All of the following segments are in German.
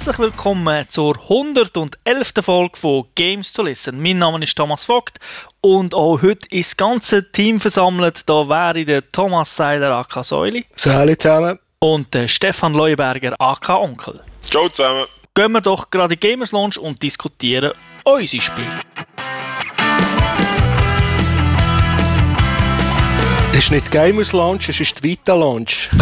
Herzlich willkommen zur 111. Folge von Games to Listen. Mein Name ist Thomas Vogt und auch heute ist das ganze Team versammelt. Da wäre der Thomas Seiler AK Säuli. Salut zusammen. Und der Stefan Leuberger AK Onkel. Ciao zusammen. Gehen wir doch gerade in Gamers Launch und diskutieren unsere Spiele. Es ist nicht Gamers Launch, es ist Vita Launch.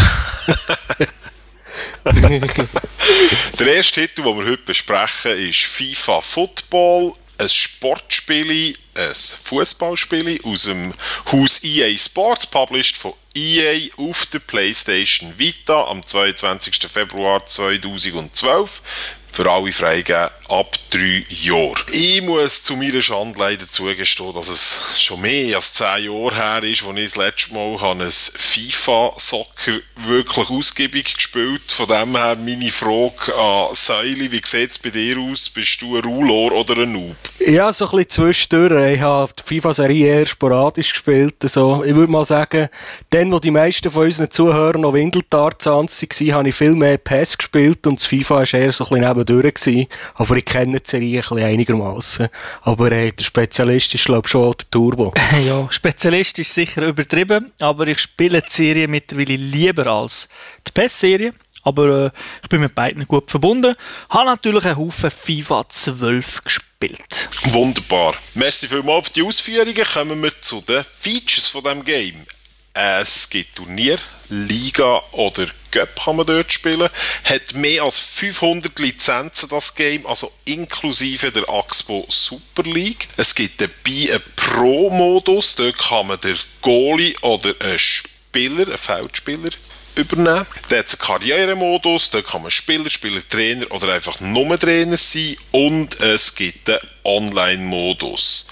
Der erste Titel, den wir heute besprechen, ist FIFA Football, ein Sportspiel, ein Fußballspiel aus dem Haus EA Sports, published von EA auf der PlayStation Vita am 22. Februar 2012 für alle freigegeben ab drei Jahren. Ich muss zu meiner Schande leider zugestehen, dass es schon mehr als zehn Jahre her ist, als ich das letzte Mal ein FIFA-Soccer wirklich ausgiebig gespielt Von dem her meine Frage an Seili, wie sieht es bei dir aus? Bist du ein Rulor oder ein Noob? Ja, so ein bisschen zwischendurch. Ich habe die FIFA-Serie eher sporadisch gespielt. Also, ich würde mal sagen, dann, wo die meisten von unseren Zuhörern noch Windeltarzan waren, habe ich viel mehr PES gespielt und das FIFA war eher so ein bisschen nebendurch. Gewesen. Aber ich kenne die Serie ein bisschen einigermaßen. Aber äh, der Spezialist ist, glaube ich, schon der Turbo. ja, Spezialist ist sicher übertrieben, aber ich spiele die Serie mittlerweile lieber als die PES-Serie. Aber äh, ich bin mit beiden gut verbunden. Habe natürlich einen Haufen FIFA 12 gespielt. Wunderbar. Merci vielmals für die Ausführungen. Kommen wir zu den Features von dem Game. Es gibt Turnier, Liga oder Cup kann man dort spielen. Hat mehr als 500 Lizenzen das Game, also inklusive der Axpo Super League. Es gibt dabei einen Pro-Modus, dort kann man den Goalie oder einen Spieler, einen Feldspieler übernehmen. Dann hat einen Karrieremodus, da kann man Spieler, Spieler, Trainer oder einfach nur Trainer sein. Und es gibt einen Online-Modus.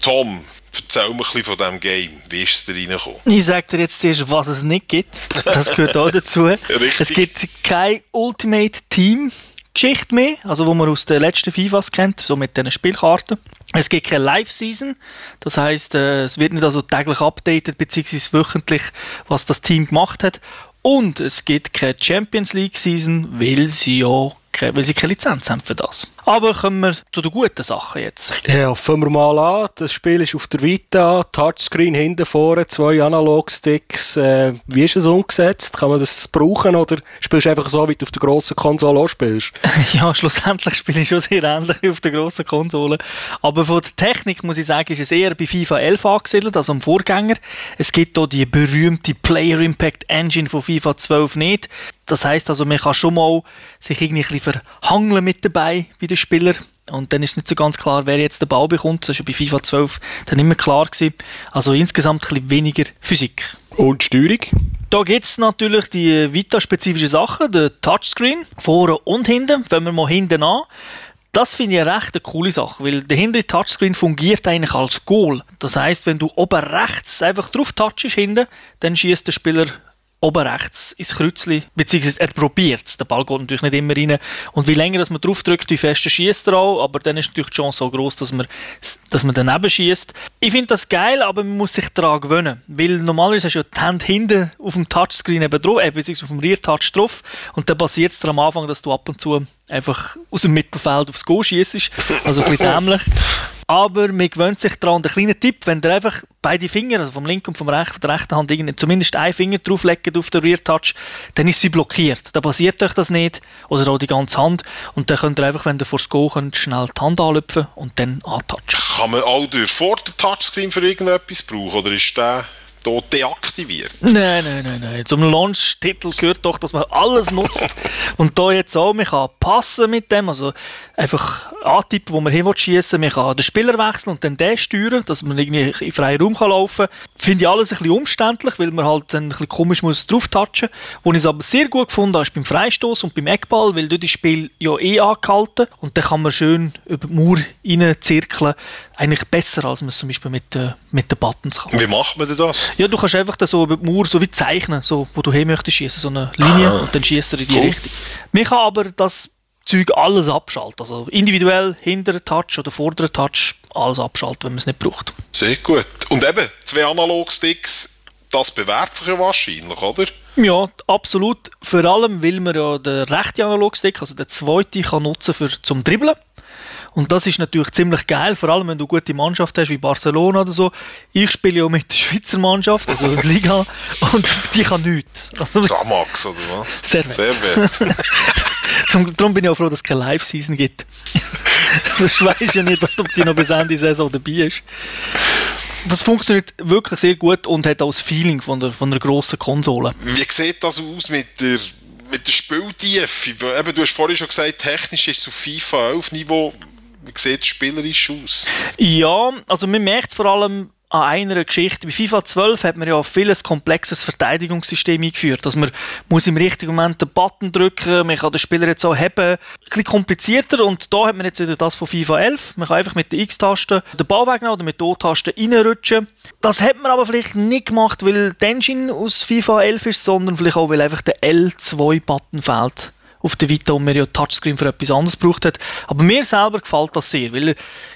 Tom, erzähl mir ein bisschen von diesem Game. Wie ist es da reingekommen? Ich sage dir jetzt zuerst, was es nicht gibt. Das gehört auch dazu. Richtig. Es gibt kein Ultimate Team. Geschichte mehr, also wo man aus den letzten FIFAs kennt, so mit diesen Spielkarten. Es gibt keine Live-Season, das heißt, äh, es wird nicht also täglich updated beziehungsweise wöchentlich, was das Team gemacht hat. Und es gibt keine Champions League Season, weil sie ja keine, weil sie keine Lizenz haben für das. Aber kommen wir zu den guten Sachen jetzt. Ja, fangen wir mal an. Das Spiel ist auf der Vita, Touchscreen hinten vorne, zwei Analog-Sticks. Äh, wie ist es umgesetzt? Kann man das brauchen oder spielst du einfach so, wie du auf der grossen Konsole auch spielst? ja, schlussendlich spiele ich schon sehr ähnlich wie auf der grossen Konsole. Aber von der Technik muss ich sagen, ist es eher bei FIFA 11 angesiedelt, also am Vorgänger. Es gibt hier die berühmte Player Impact Engine von FIFA 12 nicht. Das heißt also, man kann schon mal sich irgendwie ein bisschen verhangeln mit dabei bei den Spielern. Und dann ist nicht so ganz klar, wer jetzt den Ball bekommt. Das war bei FIFA 12 dann immer klar. Gewesen. Also insgesamt ein bisschen weniger Physik. Und Steuerung? Da gibt es natürlich die Vita-spezifischen Sachen, den Touchscreen, vorne und hinten. Fangen wir mal hinten an. Das finde ich eine recht eine coole Sache, weil der hintere Touchscreen fungiert eigentlich als Goal. Das heißt, wenn du oben rechts einfach drauf touchst hinten, dann schießt der Spieler oben rechts ins Kreuzli, beziehungsweise er probiert es. Der Ball geht natürlich nicht immer rein. Und wie länger dass man drauf drückt, wie fester schießt er auch. Aber dann ist natürlich die Chance so groß, dass man, dass man daneben schießt. Ich finde das geil, aber man muss sich daran gewöhnen. Weil normalerweise hast du ja die Hand hinten auf dem Touchscreen eben drauf, äh, beziehungsweise auf dem Rear-Touch drauf. Und dann passiert es am Anfang, dass du ab und zu einfach aus dem Mittelfeld aufs Go schießt. Also ein bisschen dämlich. Aber man gewöhnt sich daran. Der kleine Tipp, wenn ihr einfach beide Finger, also vom linken und vom rechten, der rechten Hand, zumindest einen Finger drauflegt auf den Rear Touch, dann ist sie blockiert. Dann passiert euch das nicht. Oder auch die ganze Hand. Und dann könnt ihr einfach, wenn ihr vors Go könnt, schnell die Hand anlüpfen und dann antouchen. Kann man auch durch vor der Touchscreen für irgendetwas brauchen? Oder ist der hier deaktiviert. Nein, nein, nein, nein. Zum Launch-Titel gehört doch, dass man alles nutzt. Und da jetzt auch, man kann passen mit dem, also einfach antippen, wo man hin schießen Man kann den Spieler wechseln und dann den steuern, dass man irgendwie in freien Raum kann laufen kann. Finde ich alles ein bisschen umständlich, weil man halt dann ein bisschen komisch muss drauf touchen. Wo ich es aber sehr gut gefunden habe, ist beim Freistoß und beim Eckball, weil dort das Spiel ja eh angehalten und dann kann man schön über die Mauer reinzirkeln. Eigentlich besser, als man es zum Beispiel mit, äh, mit den Buttons kann. Wie macht man denn das? Ja, du kannst einfach so über die Mauer so wie zeichnen, so, wo du hin möchtest schießen, so eine Linie ah, und dann schießt er in die cool. Richtung. Man kann aber das Zeug alles abschalten, also individuell hinteren Touch oder vorderen Touch alles abschalten, wenn man es nicht braucht. Sehr gut. Und eben, zwei Analog-Sticks, das bewährt sich ja wahrscheinlich, oder? Ja, absolut. Vor allem, weil man ja den rechten Analogstick, also den zweiten, kann nutzen für zum Dribbeln. Und das ist natürlich ziemlich geil, vor allem wenn du eine gute Mannschaft hast, wie Barcelona oder so. Ich spiele ja mit der Schweizer Mannschaft, also der Liga, und die kann nichts. Also, Samax oder was? Servet. Zum, darum bin ich auch froh, dass es keine Live-Season gibt. Sonst weisst ja nicht, dass du die noch bis Ende Saison dabei bist. Das funktioniert wirklich sehr gut und hat auch das Feeling von der, von der grossen Konsole. Wie sieht das aus mit der, mit der Spieltiefe? Eben, du hast vorhin schon gesagt, technisch ist es auf FIFA 11 Niveau. Sieht es spielerisch aus? Ja, also man merkt es vor allem an einer Geschichte. Bei FIFA 12 hat man ja vieles komplexes Verteidigungssystem eingeführt. Dass man muss im richtigen Moment den Button drücken, man kann den Spieler jetzt auch haben. Ein bisschen komplizierter und da hat man jetzt wieder das von FIFA 11. Man kann einfach mit der X-Taste den Ball oder mit der O-Taste reinrutschen. Das hat man aber vielleicht nicht gemacht, weil die Engine aus FIFA 11 ist, sondern vielleicht auch, weil einfach der L2-Button fehlt auf der Vita und man ja Touchscreen für etwas anderes gebraucht hat. Aber mir selber gefällt das sehr, weil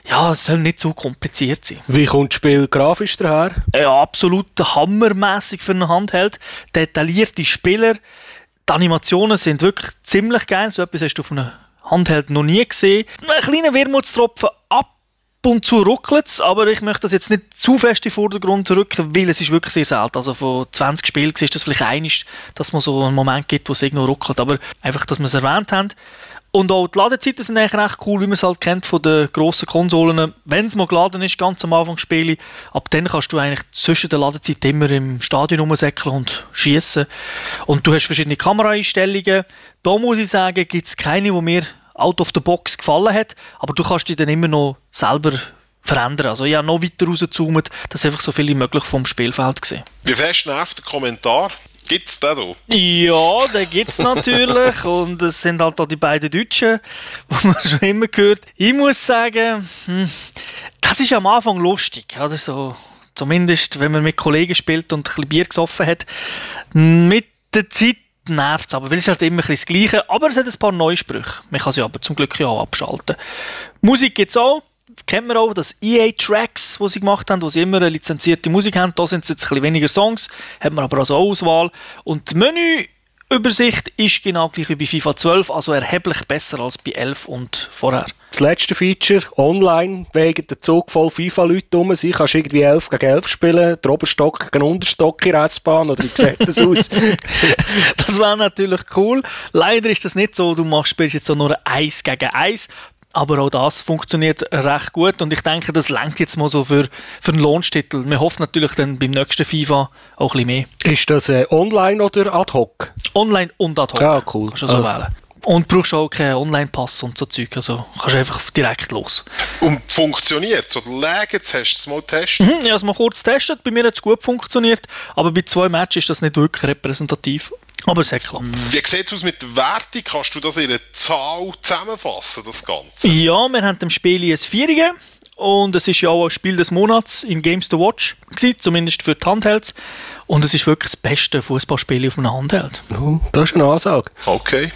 ja, es soll nicht so kompliziert sein. Wie kommt das Spiel grafisch daher? Ja, absolut hammermäßig für eine Handheld. Detaillierte Spieler, die Animationen sind wirklich ziemlich geil. So etwas hast du auf einer Handheld noch nie gesehen. Ein kleiner Wermutstropfen ab und zu ruckelt es, aber ich möchte das jetzt nicht zu fest in den Vordergrund rücken, weil es ist wirklich sehr selten. Also von 20 Spielen ist das vielleicht einig, dass man so einen Moment gibt, wo es irgendwo ruckelt, aber einfach, dass wir es erwähnt haben. Und auch die Ladezeiten sind eigentlich recht cool, wie man es halt kennt von den grossen Konsolen. Wenn es mal geladen ist, ganz am Anfang spiele ab dann kannst du eigentlich zwischen der Ladezeit immer im Stadion rumsäckeln und schießen. Und du hast verschiedene Kameraeinstellungen. Da muss ich sagen, gibt es keine, die mir out of the box gefallen hat, aber du kannst dich dann immer noch selber verändern. Also ich habe noch weiter rauszoomt, dass einfach so viel wie möglich vom Spielfeld gesehen. Wie fest nervt der Kommentar? Gibt es den da? Ja, den gibt es natürlich. und es sind halt auch die beiden Deutschen, die man schon immer gehört. Ich muss sagen, hm, das ist am Anfang lustig. Also zumindest, wenn man mit Kollegen spielt und ein bisschen Bier gesoffen hat. Mit der Zeit nervt es aber, weil es ist halt immer das Gleiche. Aber es hat ein paar Neusprüche. Man kann sie aber zum Glück ja auch abschalten. Musik gibt es auch. Kennt man auch, das EA Tracks, die sie gemacht haben, wo sie immer eine lizenzierte Musik haben. Da sind es jetzt ein bisschen weniger Songs, hat man aber also auch Auswahl. Und die Menüübersicht ist genau gleich wie bei FIFA 12, also erheblich besser als bei 11 und vorher. Das letzte Feature, online, wegen der Zug voll FIFA-Leute rum sind, kannst irgendwie 11 gegen 11 spielen, der Oberstock gegen Unterstock in der S-Bahn, oder wie sieht das aus? das wäre natürlich cool. Leider ist das nicht so, du machst, spielst jetzt so nur 1 gegen 1, aber auch das funktioniert recht gut und ich denke, das lenkt jetzt mal so für, für einen Launch-Titel. Wir hoffen natürlich dann beim nächsten FIFA auch ein bisschen mehr. Ist das äh, online oder ad hoc? Online und ad hoc. Ja, cool. Kannst du so ah. wählen. Und brauchst auch keinen Online-Pass und so Zeug. Also kannst einfach direkt los. Und funktioniert es? Oder lägt Hast du es mal getestet? Mhm, ich habe es mal kurz getestet. Bei mir hat es gut funktioniert. Aber bei zwei Matches ist das nicht wirklich repräsentativ. Aber es hat geklappt. Wie sieht es aus mit der Wertung? Kannst du das in einer Zahl zusammenfassen, das Ganze? Ja, wir haben dem Spiel ein Vierige. Und es ist ja auch ein Spiel des Monats im Games to Watch gewesen, zumindest für die Handhelds. Und es ist wirklich das beste Fußballspiel auf einem Handheld. Oh, das ist eine Ansage. Okay.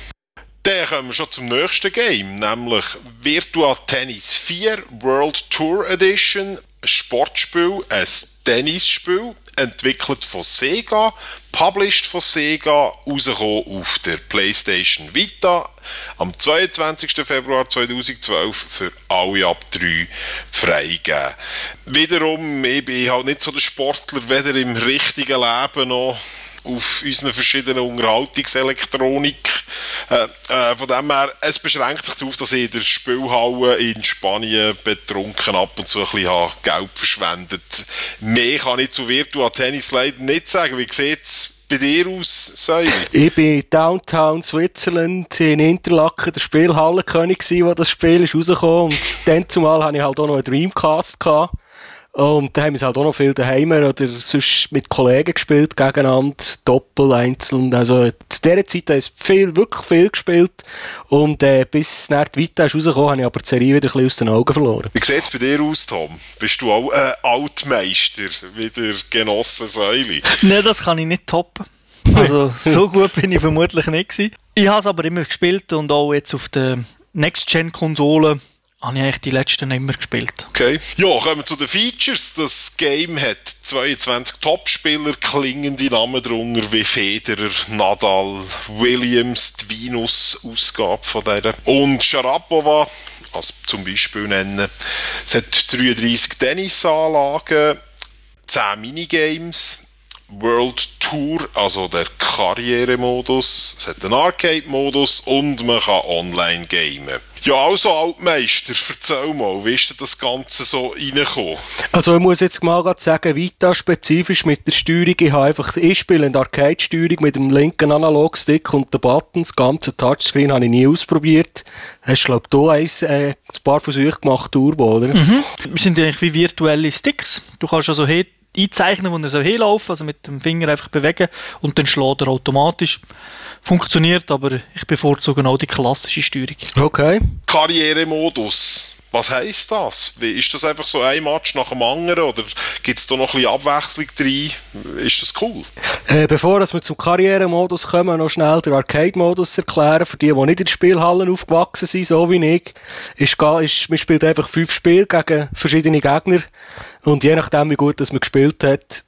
Dann kommen wir schon zum nächsten Game, nämlich Virtua Tennis 4 World Tour Edition. Ein Sportspiel, ein Tennisspiel, entwickelt von Sega, published von Sega, rausgekommen auf der PlayStation Vita am 22. Februar 2012 für alle ab 3 freigegeben. Wiederum, ich bin halt nicht so der Sportler, weder im richtigen Leben noch auf unseren verschiedenen Unterhaltungselektronik. Äh, äh, von dem her, es beschränkt sich darauf, dass ich in der Spielhalle in Spanien betrunken ab und zu ein bisschen Geld verschwendet. Mehr kann ich zu Virtua Tennis leider nicht sagen. Wie sieht es bei dir aus, Säule? Ich bin Downtown Switzerland in Interlaken der Spielhallenkönig wo das Spiel ist rausgekommen und dann zumal hatte ich halt auch noch einen Dreamcast gehabt. Und da haben wir halt auch noch viel daheim oder sonst mit Kollegen gespielt, gegeneinander, doppel, einzeln. Also zu dieser Zeit habe ich viel, wirklich viel gespielt. Und äh, bis nach die Vita ist rausgekommen, habe ich aber die Serie wieder ein bisschen aus den Augen verloren. Wie sieht es bei dir aus, Tom? Bist du auch äh, Altmeister wie der Genosse Säuli? Nein, das kann ich nicht toppen. Also so gut bin ich vermutlich nicht gewesen. Ich habe es aber immer gespielt und auch jetzt auf der Next-Gen-Konsole habe ich eigentlich die letzten immer gespielt. Okay. Ja, kommen wir zu den Features. Das Game hat 22 Topspieler, klingende Namen drunter wie Federer, Nadal, Williams, die Venus-Ausgabe von der und Sharapova, als zum Beispiel nennen. Es hat 33 Tennisanlagen, 10 Minigames, World Tour, also der Karrieremodus, es hat einen Arcade-Modus und man kann online gamen. Ja, also Altmeister, erzähl mal, wie ist denn das Ganze so reingekommen? Also ich muss jetzt mal gerade sagen, Vita spezifisch mit der Steuerung, ich habe einfach, ich spiele eine Arcade-Steuerung mit dem linken Analogstick und den Buttons, das ganze Touchscreen habe ich nie ausprobiert. Hast du, glaube ich, hier eins, äh, ein paar Versuche gemacht, Turbo, oder? Mhm. Das sind eigentlich wie virtuelle Sticks. Du kannst also hier einzeichnen, wo er so hinlaufen, also mit dem Finger einfach bewegen und dann schlägt er automatisch. Funktioniert, aber ich bevorzuge auch die klassische Steuerung. Okay. Karrieremodus. Was heisst das? Ist das einfach so ein Match nach dem anderen oder gibt es da noch ein bisschen Abwechslung drin? Ist das cool? Äh, bevor dass wir zum Karrieremodus kommen, noch schnell den Arcade-Modus erklären. Für die, die nicht in Spielhallen aufgewachsen sind, so wie ich, ist, ist, man spielt einfach fünf Spiele gegen verschiedene Gegner. Und je nachdem, wie gut das man gespielt hat,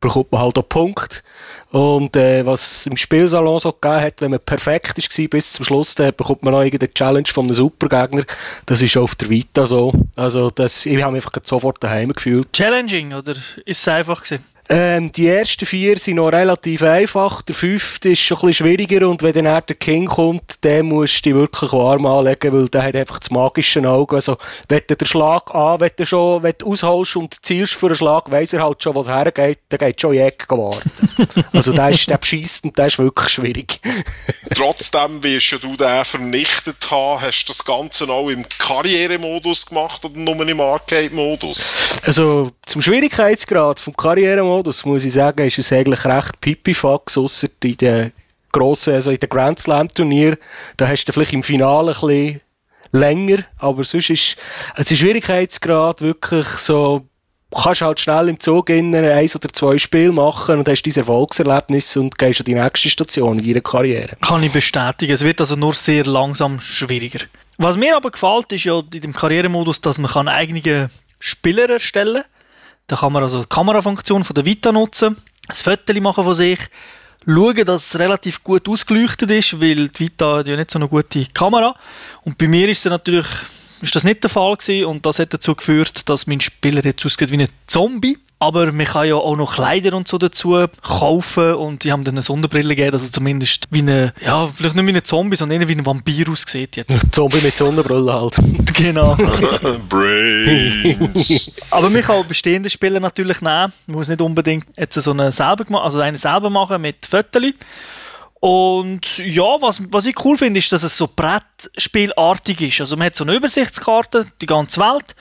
bekommt man halt auch Punkt. Und äh, was im Spielsalon so gegeben hat, wenn man perfekt war bis zum Schluss, dann bekommt man noch irgendeine Challenge von einem Supergegner. Das ist auch auf der Vita so. Also das, ich habe mich einfach sofort daheim gefühlt. Challenging, oder ist es einfach gewesen? Ähm, die ersten vier sind noch relativ einfach. Der fünfte ist schon ein bisschen schwieriger und wenn dann der King kommt, dann musst du dich wirklich warm anlegen, weil der hat einfach das magische Auge. Also, wenn du den Schlag an, wenn du schon, wenn du ausholst und zielst für einen Schlag, weiss er halt schon, was hergeht, dann geht schon in die Ecke warten. also, der ist, der und der ist wirklich schwierig. Trotzdem wirst ja du den vernichtet haben. Hast du das Ganze auch im Karrieremodus gemacht oder nur im Arcade-Modus? Also, zum Schwierigkeitsgrad vom Karrieremodus muss ich sagen, ist es eigentlich recht pipifax, ausser in den grossen, also in den Grand Slam Turnier. Da hast du vielleicht im Finale ein bisschen länger, aber sonst ist, also der Schwierigkeitsgrad wirklich so, kannst halt schnell im Zug innen eins oder zwei Spiele machen und hast dein Erfolgserlebnis und gehst an die nächste Station in deiner Karriere. Kann ich bestätigen. Es wird also nur sehr langsam schwieriger. Was mir aber gefällt, ist ja in dem Karrieremodus, dass man eigene Spieler erstellen kann. Da kann man also die Kamerafunktion von der Vita nutzen, ein Foto machen von sich, schauen, dass es relativ gut ausgeleuchtet ist, weil die Vita hat ja nicht so eine gute Kamera. Und bei mir ist es natürlich ist das nicht der Fall gewesen und das hat dazu geführt, dass mein Spieler jetzt aussieht wie ein Zombie. Aber man kann ja auch noch Kleider und so dazu kaufen und die haben dann eine Sonderbrille gegeben, also zumindest wie eine, ja, vielleicht nicht wie ein Zombie, sondern eher wie ein Vampir aussieht jetzt. Zombie mit Sonnenbrille halt. genau. Brains. Aber man kann auch bestehende Spiele natürlich nehmen. Man muss nicht unbedingt jetzt so eine selber, also eine selber machen mit Fotos. Und ja, was, was ich cool finde, ist, dass es so Brettspielartig ist. Also man hat so eine Übersichtskarte, die ganze Welt.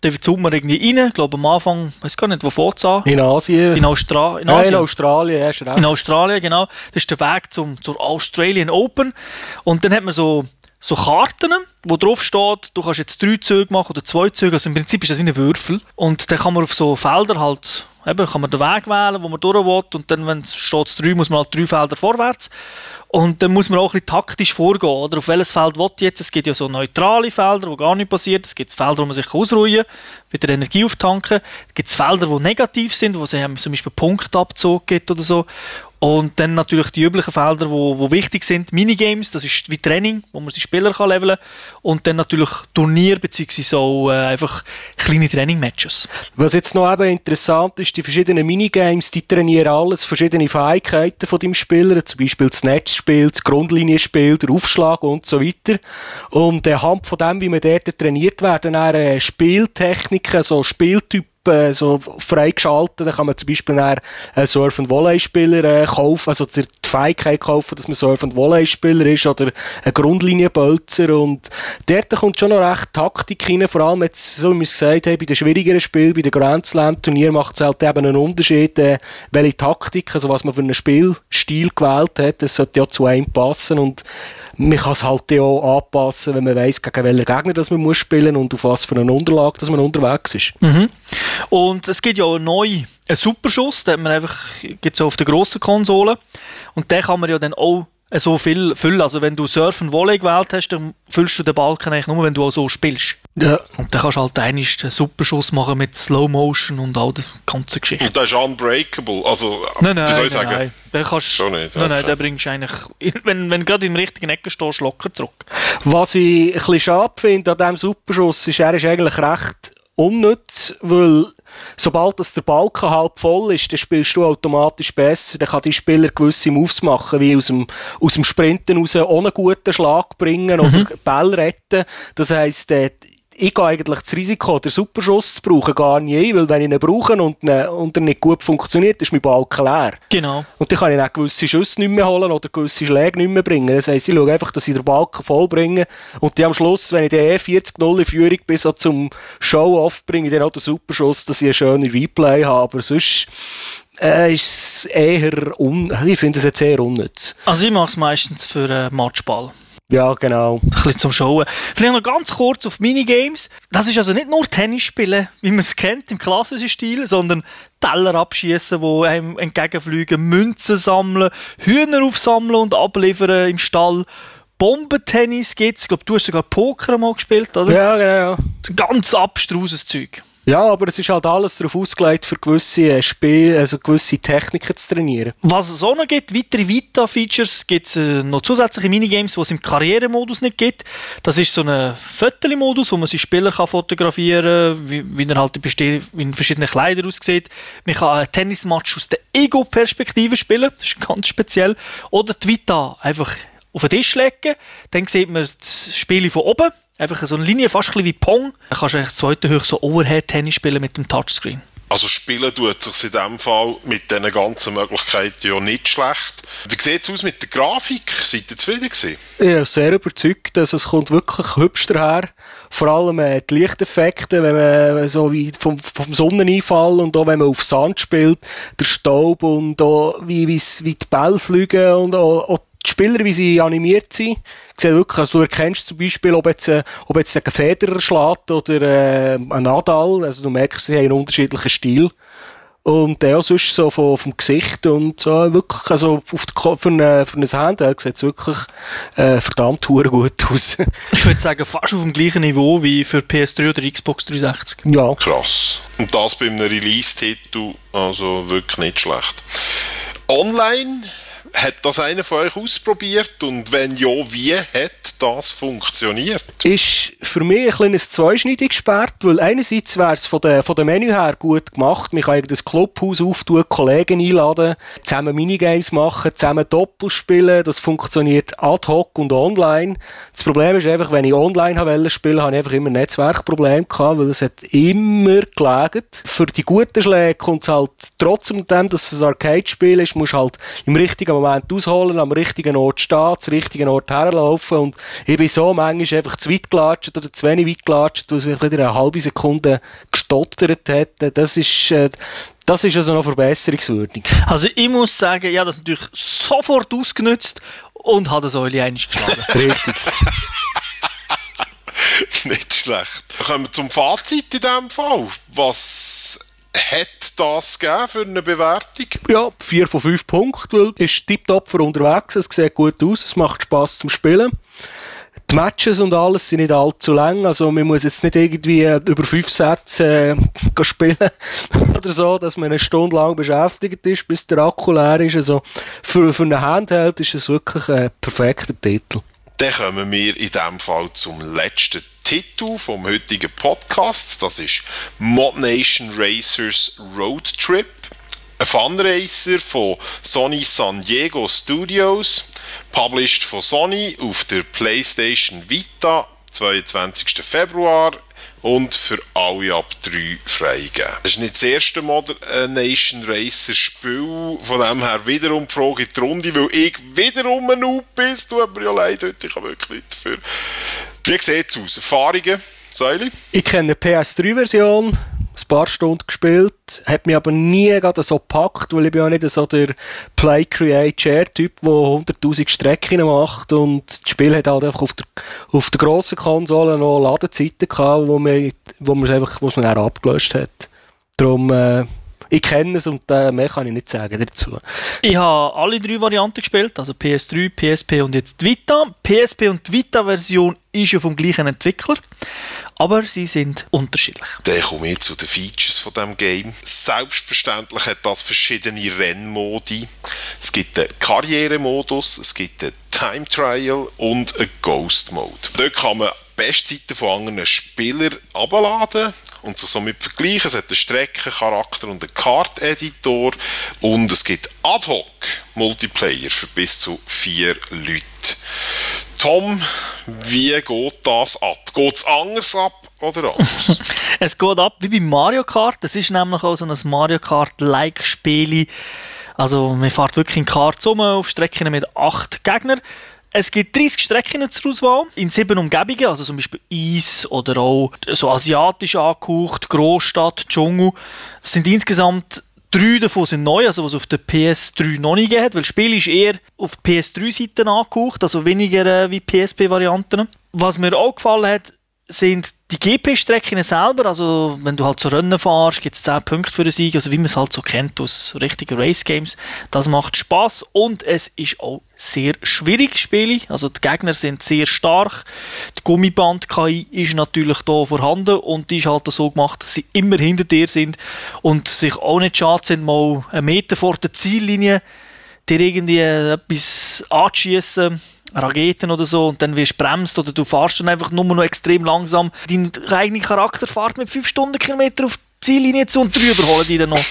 Da zoomt man irgendwie rein. Ich glaube am Anfang, ich weiß gar nicht, wo an? In Asien. In, Austra in Nein, Asien. in Australien, erst recht. In Australien, genau. Das ist der Weg zum, zur Australian Open. Und dann hat man so, so Karten, wo drauf steht, du kannst jetzt drei Züge machen oder zwei Züge. Also im Prinzip ist das wie ein Würfel. Und dann kann man auf so Felder halt, eben, kann man den Weg wählen, wo man durch will. Und dann, wenn es steht drei, muss man halt drei Felder vorwärts. Und dann muss man auch ein bisschen taktisch vorgehen, oder? Auf welches Feld will ich jetzt? Es gibt ja so neutrale Felder, wo gar nichts passiert. Es gibt Felder, wo man sich ausruhen kann, wieder Energie auftanken. Es gibt Felder, die negativ sind, wo es zum Beispiel Punktabzug gibt oder so. Und dann natürlich die üblichen Felder, wo, wo wichtig sind. Minigames, das ist wie Training, wo man die Spieler kann leveln kann. Und dann natürlich Turnier, beziehungsweise auch äh, einfach kleine Training-Matches. Was jetzt noch eben interessant ist, die verschiedenen Minigames, die trainieren alles, verschiedene Fähigkeiten von dem Spieler, zum Beispiel das Netzspiel, das Grundlinienspiel, der Aufschlag und so weiter. Und anhand von dem, wie man dort trainiert werden, dann äh, Spieltechniken, so Spieltypen, äh, so freigeschaltet. Da kann man zum Beispiel einen Surf- und Volleyspieler äh, kaufen, also die Fähigkeit kaufen, dass man Surf- und Volleyspieler ist oder ein Grundlinienbölzer und dort kommt schon noch recht Taktik rein, vor allem jetzt, so wie wir es gesagt haben, bei den schwierigeren Spielen, bei den Grand Slam Turnier macht es halt eben einen Unterschied, äh, welche Taktik, also was man für einen Spielstil gewählt hat, das sollte ja zu einem passen. Und man kann es halt ja auch anpassen, wenn man weiss, gegen welchen Gegner das man muss spielen und auf was für eine Unterlage dass man unterwegs ist. Mhm. Und es gibt ja auch neu einen Superschuss, den man einfach gibt's auf der grossen Konsole. Und den kann man ja dann auch so viel füllen. Also wenn du Surfen Volley gewählt hast, dann füllst du den Balken eigentlich nur, wenn du auch so spielst. Ja. Und dann kannst du halt einen Superschuss machen mit Slow Motion und all das ganze Geschichte. Und das ist unbreakable. Also, Nein, nein, wie soll ich nein, sagen? nein. Den kannst, Schon nicht, Nein, nein, okay. den bringst du eigentlich, wenn, wenn du gerade im richtigen Ecke stehst, locker zurück. Was ich ein bisschen schade finde an diesem Superschuss, ist, er ist eigentlich recht unnütz, weil sobald das der Balken halb voll ist, dann spielst du automatisch besser. Dann kann die Spieler gewisse Moves machen, wie aus dem, aus dem Sprinten raus ohne guten Schlag bringen oder Ball retten. Das heisst, äh, ich gehe eigentlich das Risiko, den Superschuss zu brauchen, gar nie, weil wenn ich ihn brauche und, ihn, und er nicht gut funktioniert, ist mein Balken leer. Genau. Und dann kann ich dann gewisse Schüsse nicht mehr holen oder gewisse Schläge nicht mehr bringen. Das heisst, ich schaue einfach, dass ich den Balken voll bringe und die am Schluss, wenn ich den eh 40-0 in Führung bin, so zum Show-Off bringe ich dann auch den Superschuss, dass ich einen schönen Replay habe. Aber sonst äh, ist es eher un ich finde es jetzt eher unnütz. Also ich mache es meistens für einen Matchball. Ja, genau. Ein bisschen zum Schauen. Vielleicht noch ganz kurz auf Minigames. Das ist also nicht nur Tennis spielen, wie man es kennt im klassischen Stil, sondern Teller abschießen, wo einem entgegenfliegen, Münzen sammeln, Hühner aufsammeln und abliefern im Stall. Bombentennis gibt es. Ich glaube, du hast sogar Poker mal gespielt, oder? Ja, genau. Ganz abstruses Zeug. Ja, aber es ist halt alles darauf ausgelegt, für gewisse äh, Spiele, also gewisse Techniken zu trainieren. Was es auch noch gibt, weitere Vita-Features, gibt es äh, noch zusätzliche Minigames, die es im Karrieremodus nicht gibt. Das ist so ein Fotomodus, wo man seinen Spieler kann fotografieren kann, wie, wie er halt in verschiedenen Kleidern aussieht. Man kann einen Tennismatch aus der Ego-Perspektive spielen, das ist ganz speziell. Oder die Vita einfach auf den Tisch legen, dann sieht man das Spiel von oben, einfach so eine Linie, fast ein wie Pong. Dann kannst du eigentlich zweite Höhe so Overhead-Tennis spielen mit dem Touchscreen. Also spielen tut sich in diesem Fall mit diesen ganzen Möglichkeiten ja nicht schlecht. Wie sieht es aus mit der Grafik? Seid ihr zufrieden gewesen? Bin sehr überzeugt, dass es kommt wirklich hübsch daher. Vor allem äh, die Lichteffekte, wenn man so wie vom, vom Sonneneinfall und auch wenn man auf Sand spielt, der Staub und auch wie, wie's- wie die Bälle fliegen und auch, auch die Spieler, wie sie animiert sind. Ich sehe wirklich, also du erkennst zum Beispiel, ob jetzt, äh, ob jetzt ein Federer schlägt oder äh, ein Nadal. Also du merkst, sie haben einen unterschiedlichen Stil. Und der auch sonst so vom, vom Gesicht und so wirklich, also auf der, für, eine, für ein Handheld sieht es wirklich äh, verdammt hure gut aus. Ich würde sagen, fast auf dem gleichen Niveau wie für PS3 oder Xbox 360. ja. Krass. Und das bei einem Release-Titel, also wirklich nicht schlecht. Online, hat das einer von euch ausprobiert? Und wenn ja, wie hat das funktioniert? Ist für mich ein kleines zweischneidiges Schwert, weil einerseits wäre es von der, von der Menü her gut gemacht. Man kann das Clubhaus auftun, Kollegen einladen, zusammen Minigames machen, zusammen Doppel spielen. Das funktioniert ad hoc und online. Das Problem ist einfach, wenn ich online wollte spielen, habe ich einfach immer Netzwerkprobleme gehabt, weil es hat immer gelegt. Für die guten Schläge kommt es halt trotzdem dem, dass es ein Arcade-Spiel ist, musst halt im richtigen Moment ausholen, am richtigen Ort stehen, zum richtigen Ort herlaufen und ich bin so manchmal einfach zu weit gelatscht oder zu wenig weit gelatscht, weil es wieder eine halbe Sekunde gestottert hat. Das ist, äh, das ist also noch verbesserungswürdig. Also ich muss sagen, ja, das natürlich sofort ausgenutzt und hat das Euli einig geschlagen. Richtig. nicht schlecht. Dann kommen wir zum Fazit in diesem Fall. Was hat das gegeben für eine Bewertung? Ja, 4 von 5 Punkten, weil es ist tiptop für unterwegs, es sieht gut aus, es macht Spaß zum Spielen. Die Matches und alles sind nicht allzu lang, also man muss jetzt nicht irgendwie über fünf Sätze äh, spielen oder so, dass man eine Stunde lang beschäftigt ist, bis der Akku leer ist. Also für, für einen Handheld ist es wirklich ein perfekter Titel. Dann kommen wir in diesem Fall zum letzten Titel vom heutigen Podcast. Das ist Mod Nation Racers Road Trip. Ein Funracer von Sony San Diego Studios, published von Sony auf der PlayStation Vita, 22. Februar und für alle ab 3 freigegeben. Das ist nicht das erste Mod äh, Nation Racer Spiel, von dem her wiederum die Frage in die Runde, weil ich wiederum ein Noob bin, tut mir ja leid heute, ich habe wirklich nicht dafür. Wie sieht es aus? Erfahrungen, Säuli? Ich kenne die PS3-Version, ein paar Stunden gespielt, hat mich aber nie gerade so gepackt, weil ich bin ja nicht so der Play, Create, Share-Typ, der 100'000 Strecken macht und das Spiel hat halt einfach auf der, auf der grossen Konsole noch Ladezeiten gehabt, wo man, wo man einfach, wo man abgelöscht hat. Darum, äh, Ich kenne es und äh, mehr kann ich nicht sagen dazu. Ich habe alle drei Varianten gespielt, also PS3, PSP und jetzt die Vita. PSP und die Vita-Version ist ja vom gleichen Entwickler, aber sie sind unterschiedlich. Dann komme ich zu den Features von dem Game. Selbstverständlich hat das verschiedene Rennmodi. Es gibt einen Karrieremodus, es gibt einen Time Trial und einen Ghost Mode. Dort kann man Bestzeiten von anderen Spielern abladen und sich somit vergleichen. Es hat einen Streckencharakter und einen Karteditor und es gibt Ad-Hoc Multiplayer für bis zu vier Leute. Tom, wie geht das ab? Geht es anders ab oder anders? es geht ab wie bei Mario Kart. Das ist nämlich auch so ein Mario Kart-like Spiel. Also man fährt wirklich in Karts um auf Strecken mit acht Gegnern. Es gibt 30 Strecken zur Auswahl in sieben Umgebungen, also zum Beispiel Eis oder auch so asiatisch angehaucht, Großstadt, Dschungel. Es sind insgesamt drei davon sind neu, also was auf der PS3 noch nicht hat, weil das Spiel ist eher auf PS3-Seite angehaucht, also weniger äh, wie PSP-Varianten. Was mir auch gefallen hat, sind die GP-Strecken selber, also wenn du halt so Rennen fährst, gibt es 10 Punkte für den Sieg, also wie man es halt so kennt aus richtigen Race-Games. Das macht Spaß und es ist auch sehr schwierig Spiele. Also die Gegner sind sehr stark. Die Gummiband-KI ist natürlich da vorhanden und die ist halt so gemacht, dass sie immer hinter dir sind und sich auch nicht schade sind, mal einen Meter vor der Ziellinie dir irgendwie etwas anzuschießen Raketen oder so und dann wirst du bremst oder du fährst dann einfach nur noch extrem langsam. Dein eigener Charakter fährt mit 5 Stundenkilometer auf die Ziellinie zu und drüber überholen die dann noch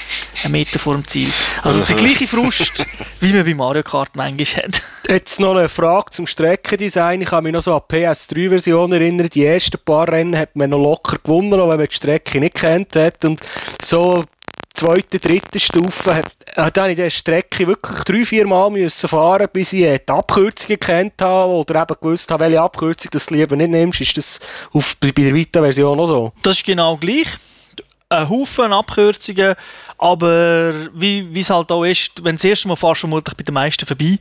einen Meter vor dem Ziel. Also der gleiche Frust, wie man bei Mario Kart manchmal hat. Jetzt noch eine Frage zum Streckendesign. Ich kann mich noch so an die PS3-Version erinnern. Die ersten paar Rennen hat man noch locker gewonnen, auch wenn man die Strecke nicht kennt hat. Und so zweite, dritte Stufe hat, hat ich diese Strecke wirklich drei, vier Mal müssen fahren, bis ich die Abkürzungen kennt habe oder eben gewusst habe, welche Abkürzung du lieber nicht nimmst. Ist das auf, bei der Vita-Version auch so? Das ist genau gleich. Ein Haufen Abkürzungen, aber wie es halt auch ist, wenn du das erste Mal fährst, vermutlich bei den meisten vorbei.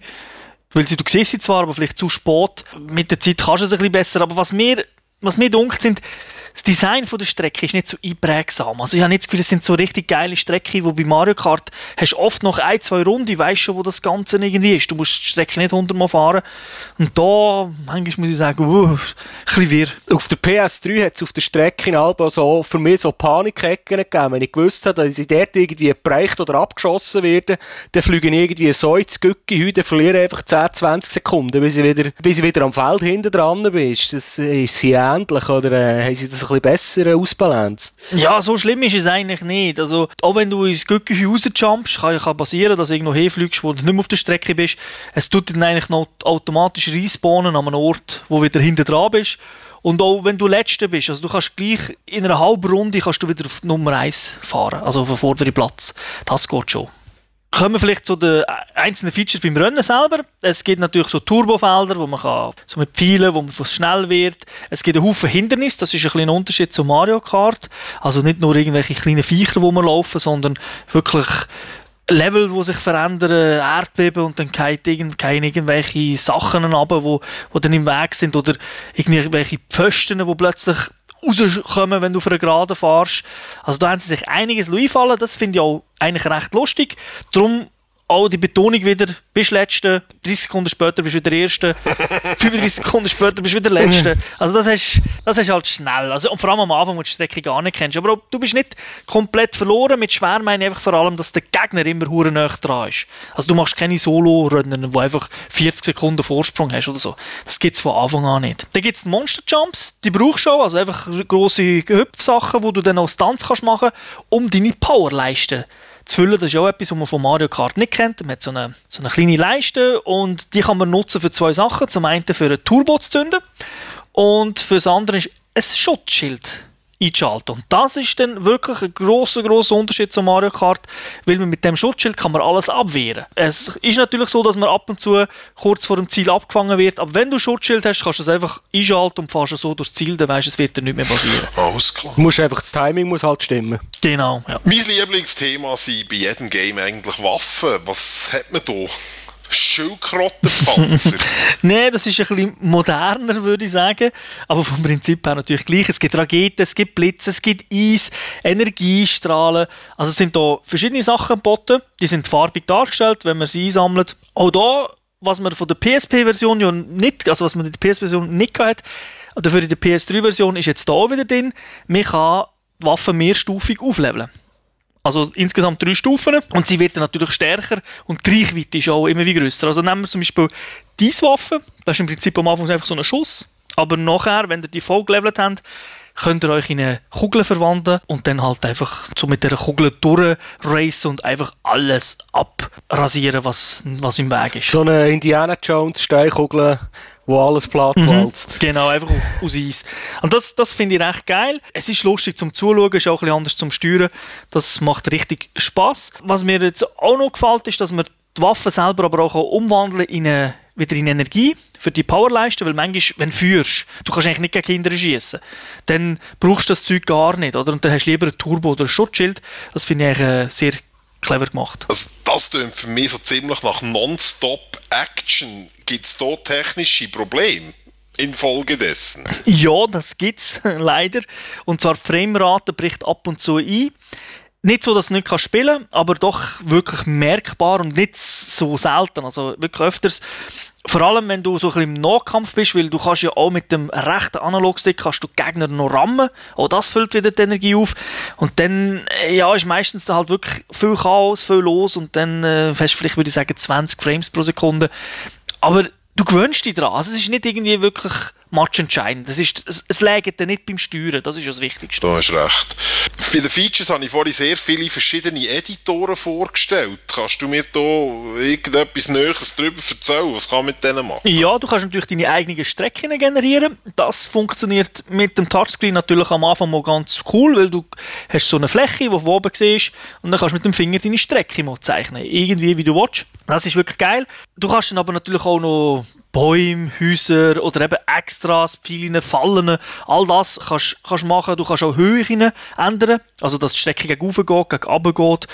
Weil sie, du siehst sie zwar, aber vielleicht zu spät. Mit der Zeit kannst du es ein bisschen besser. Aber was mir, was mir dunkelt, sind das Design der Strecke ist nicht so einprägsam. Also ich habe nicht das Gefühl, es sind so richtig geile Strecken, wo bei Mario Kart hast oft noch ein, zwei Runden, weißt schon, wo das Ganze irgendwie ist. Du musst die Strecke nicht hundertmal fahren. Und da, manchmal muss ich sagen, uh, ein bisschen wirr. Auf der PS3 hat es auf der Strecke in Alba so, für mich so Panikecken gegeben. Wenn ich gewusst habe, dass ich dort irgendwie bereicht oder abgeschossen werde, dann fliege ich irgendwie so ins Gücki, dann verliere einfach 10, 20 Sekunden, bis ich wieder, bis ich wieder am Feld hinten dran bin. Das ist sie ähnlich, oder äh, haben sie das bisschen besser ausbalanciert. Ja, so schlimm ist es eigentlich nicht. Also, auch wenn du ins Gücki rausjumpst, kann ja passieren, dass du irgendwo hinfliegst, wo du nicht mehr auf der Strecke bist. Es tut dann eigentlich noch automatisch respawnen an einem Ort, wo du wieder hinten dran bist. Und auch wenn du Letzter bist, also du kannst gleich in einer halben Runde kannst du wieder auf Nummer 1 fahren, also auf den vorderen Platz. Das geht schon. Kommen wir vielleicht zu den einzelnen Features beim Rennen selber. Es gibt natürlich so Turbofelder, wo man kann, so mit Pfeilen, wo man schnell wird. Es gibt einen Haufen Hindernisse, das ist ein kleiner Unterschied zu Mario Kart. Also nicht nur irgendwelche kleinen Viecher, wo man laufen, sondern wirklich Level, die sich verändern, Erdbeben und dann fallen irgendwelche Sachen wo, wo dann im Weg sind oder irgendwelche Pfosten, die plötzlich rauskommen, wenn du auf einer Gerade fährst. Also da haben sie sich einiges einfallen Das finde ich auch eigentlich recht lustig. Darum auch die Betonung wieder, bist Letzte, 30 Sekunden später bist du wieder Erste, 35 Sekunden später bist du wieder Letzte. Also das hast, das hast halt schnell. Also, und vor allem am Anfang, wo du die Strecke gar nicht kennst. Aber du bist nicht komplett verloren. Mit schwer meine ich einfach vor allem, dass der Gegner immer hure nah dran ist. Also du machst keine Solo-Rennen, wo einfach 40 Sekunden Vorsprung hast oder so. Das gibt es von Anfang an nicht. Dann gibt es Monster-Jumps, die brauchst du auch, also einfach grosse Hüpfsachen, wo du dann auch Stunts kannst machen, um deine Powerleiste zu füllen. Das ist auch etwas, was man von Mario Kart nicht kennt. Man hat so eine, so eine kleine Leiste und die kann man nutzen für zwei Sachen. Zum einen für ein Turbo zu zünden und für das andere ist ein Schutzschild einzuschalten. Und das ist dann wirklich ein grosser, grosser Unterschied zu Mario Kart, weil man mit dem Schutzschild kann man alles abwehren. Es ist natürlich so, dass man ab und zu kurz vor dem Ziel abgefangen wird, aber wenn du Schutzschild hast, kannst du es einfach einschalten und fährst so durchs Ziel, dann weißt du, es wird dir nicht mehr passieren. Alles klar. Du musst einfach, das Timing muss halt stimmen. Genau, ja. Mein Lieblingsthema sind bei jedem Game eigentlich Waffen. Was hat man da? Schildkrottenpanzer. Nein, das ist ein bisschen moderner, würde ich sagen. Aber vom Prinzip her natürlich gleich. Es gibt Raketen, es gibt Blitze, es gibt Eis, Energiestrahlen. Also es sind da verschiedene Sachen geboten. Die sind farbig dargestellt, wenn man sie einsammelt. Auch da, was man von der PSP-Version ja nicht, also was man in der PSP-Version nicht hat, dafür in der PS3-Version ist jetzt da wieder drin, man kann die Waffe mehrstufig aufleveln. Also insgesamt drei Stufen. Und sie wird dann natürlich stärker und die Reichweite ist auch immer wie größer. Also nehmen wir zum Beispiel diese Waffe. Das ist im Prinzip am Anfang einfach so ein Schuss. Aber nachher, wenn ihr die voll gelevelt habt, könnt ihr euch in eine Kugel verwandeln und dann halt einfach so mit der Kugel durchracen und einfach alles abrasieren, was, was im Weg ist. So eine Indiana Jones Steinkugel, wo alles platt Mhm. walzt. Genau, einfach auf, aus Eis. Und das, das finde ich recht geil. Es ist lustig zum Zuschauen, ist auch ein bisschen anders zum Steuern. Das macht richtig Spaß. Was mir jetzt auch noch gefällt, ist, dass man die Waffe selber aber auch umwandeln in eine, wieder in Energie für die Powerleiste, weil manchmal, wenn du führst, du kannst eigentlich nicht gegen Kinder schießen, dann brauchst du das Zeug gar nicht, oder? Und dann hast du lieber ein Turbo oder ein Schutzschild. Das finde ich eigentlich äh, sehr clever gemacht. Also, das klingt für mich so ziemlich nach Non-Stop-Action. Gibt es da technische Probleme infolgedessen? Ja, das gibt's leider. Und zwar die Framerate bricht ab und zu ein. Nicht so, dass du nicht kannst spielen aber doch wirklich merkbar und nicht so selten. Also wirklich öfters. Vor allem, wenn du so ein bisschen im Nahkampf bist, weil du kannst ja auch mit dem rechten Analogstick kannst du Gegner noch rammen. Auch das füllt wieder die Energie auf. Und dann äh, ja, ist meistens da halt wirklich viel Chaos, viel los und dann äh, hast du vielleicht, würde ich sagen, 20 Frames pro Sekunde. Aber du gewöhnst dich dran. Also es ist nicht irgendwie wirklich matchentscheidend. Ist, es, es dann nicht beim Steuern. Das ist das Wichtigste. Du hast recht. Bei den Features habe ich vorhin sehr viele verschiedene Editoren vorgestellt. Kannst du mir da irgendetwas Näheres darüber erzählen? Was kann man mit denen machen? Ja, du kannst natürlich deine eigenen Strecken generieren. Das funktioniert mit dem Touchscreen natürlich am Anfang mal ganz cool, weil du hast so eine Fläche, die du oben siehst und dann kannst du mit dem Finger deine Strecke mal zeichnen. Irgendwie, wie du willst. Das ist wirklich geil. Du kannst dann aber natürlich auch noch Bäume, Häuser oder eben Extras, Pfeilen, Fallen, all das kannst du machen. Du kannst auch Höhen ändern, also dass die Strecke gegen oben geht, gegen runter geht,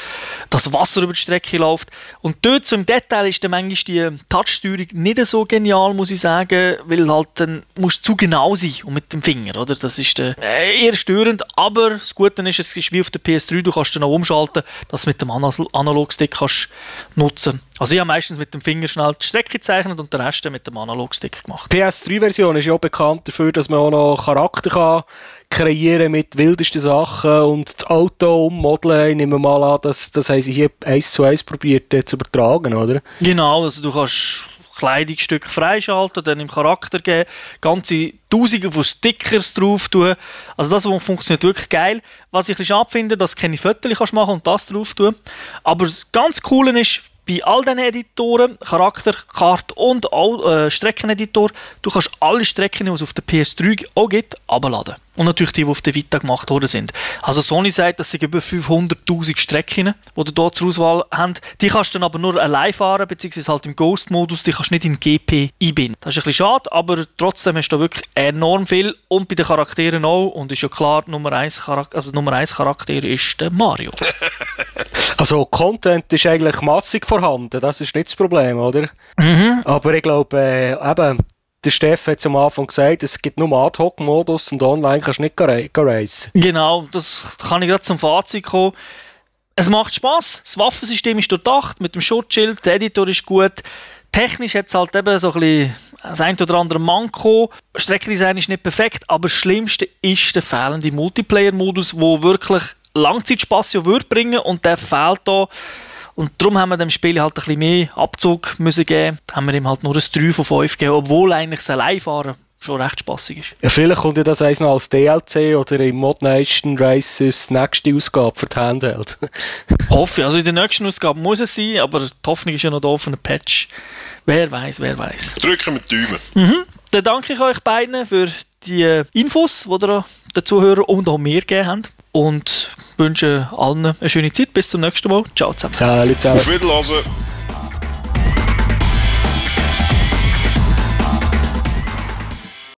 dass Wasser über die Strecke läuft. Und dort so im Detail ist dann manchmal die Touchsteuerung nicht so genial, muss ich sagen, weil halt dann musst du zu genau sein und mit dem Finger, oder? Das ist äh, eher störend, aber das Gute ist, es ist wie auf der PS3, du kannst dann auch umschalten, dass du mit dem Ana- Analogstick kannst nutzen. Also ich habe meistens mit dem Finger schnell die Strecke gezeichnet und den Rest mit dem Analogstick gemacht. Die PS3-Version ist ja auch bekannt dafür, dass man auch noch Charakter kann kreieren mit wildesten Sachen und das Auto ummodeln. Ich nehme mal an, das, das haben sie hier eins zu eins probiert äh, zu übertragen, oder? Genau, also du kannst Kleidungsstücke freischalten, dann im Charakter geben, ganze Tausende von Stickers drauf tun. Also das funktioniert wirklich geil. Was ich ein bisschen schade finde, dass du keine Fotos kannst machen und das drauf tun. Aber das ganz Coole ist, bei all diesen Editoren, Charakter, Karte und auch, äh, Streckeneditor, du kannst alle Strecken, die es auf der PS3 auch gibt, abladen. Und natürlich die, die auf der Vita gemacht worden sind. Also Sony sagt, das sind über 500'000 Strecken, die du hier zur Auswahl hast. Die kannst du dann aber nur allein fahren, beziehungsweise halt im Ghost-Modus, die kannst du nicht in GP einbinden. Das ist ein bisschen schade, aber trotzdem hast du da wirklich enorm viel und bei den Charakteren auch. Und ist ja klar, Nummer 1 Charakter, also Nummer 1 Charakter ist der Mario. Also Content ist eigentlich massig vorhanden, das ist nicht das Problem, oder? Aber ich glaube, äh, eben, der Steff hat am Anfang gesagt, es gibt nur Ad-Hoc-Modus und online kannst du nicht racen. Genau, das kann ich gerade zum Fazit kommen. Es macht Spaß. Das Waffensystem ist durchdacht mit dem Schutzschild, der Editor ist gut. Technisch hat es halt eben so ein bisschen das ein oder andere Manko. Streckendesign ist nicht perfekt, aber das Schlimmste ist der fehlende Multiplayer-Modus, wo wirklich Langzeitspass ja würde bringen und der fehlt da. Und darum haben wir dem Spiel halt ein bisschen mehr Abzug müssen geben. Da haben wir ihm halt nur ein 3 von 5 gegeben, obwohl eigentlich das Alleinfahren schon recht spaßig ist. Ja, vielleicht kommt ja das eins noch als DLC oder im Mod Nation Races nächste Ausgabe für die Handheld. Hoffe ich. Also in der nächsten Ausgabe muss es sein, aber die Hoffnung ist ja noch da auf einen Patch. Wer weiß, wer weiß. Drücken wir die Daumen. Dann danke ich euch beiden für die äh, Infos, die ihr den Zuhörern und auch mir gegeben habt. Und wünsche allen eine schöne Zeit. Bis zum nächsten Mal. Ciao zusammen. Salut zusammen. Auf Wiedersehen.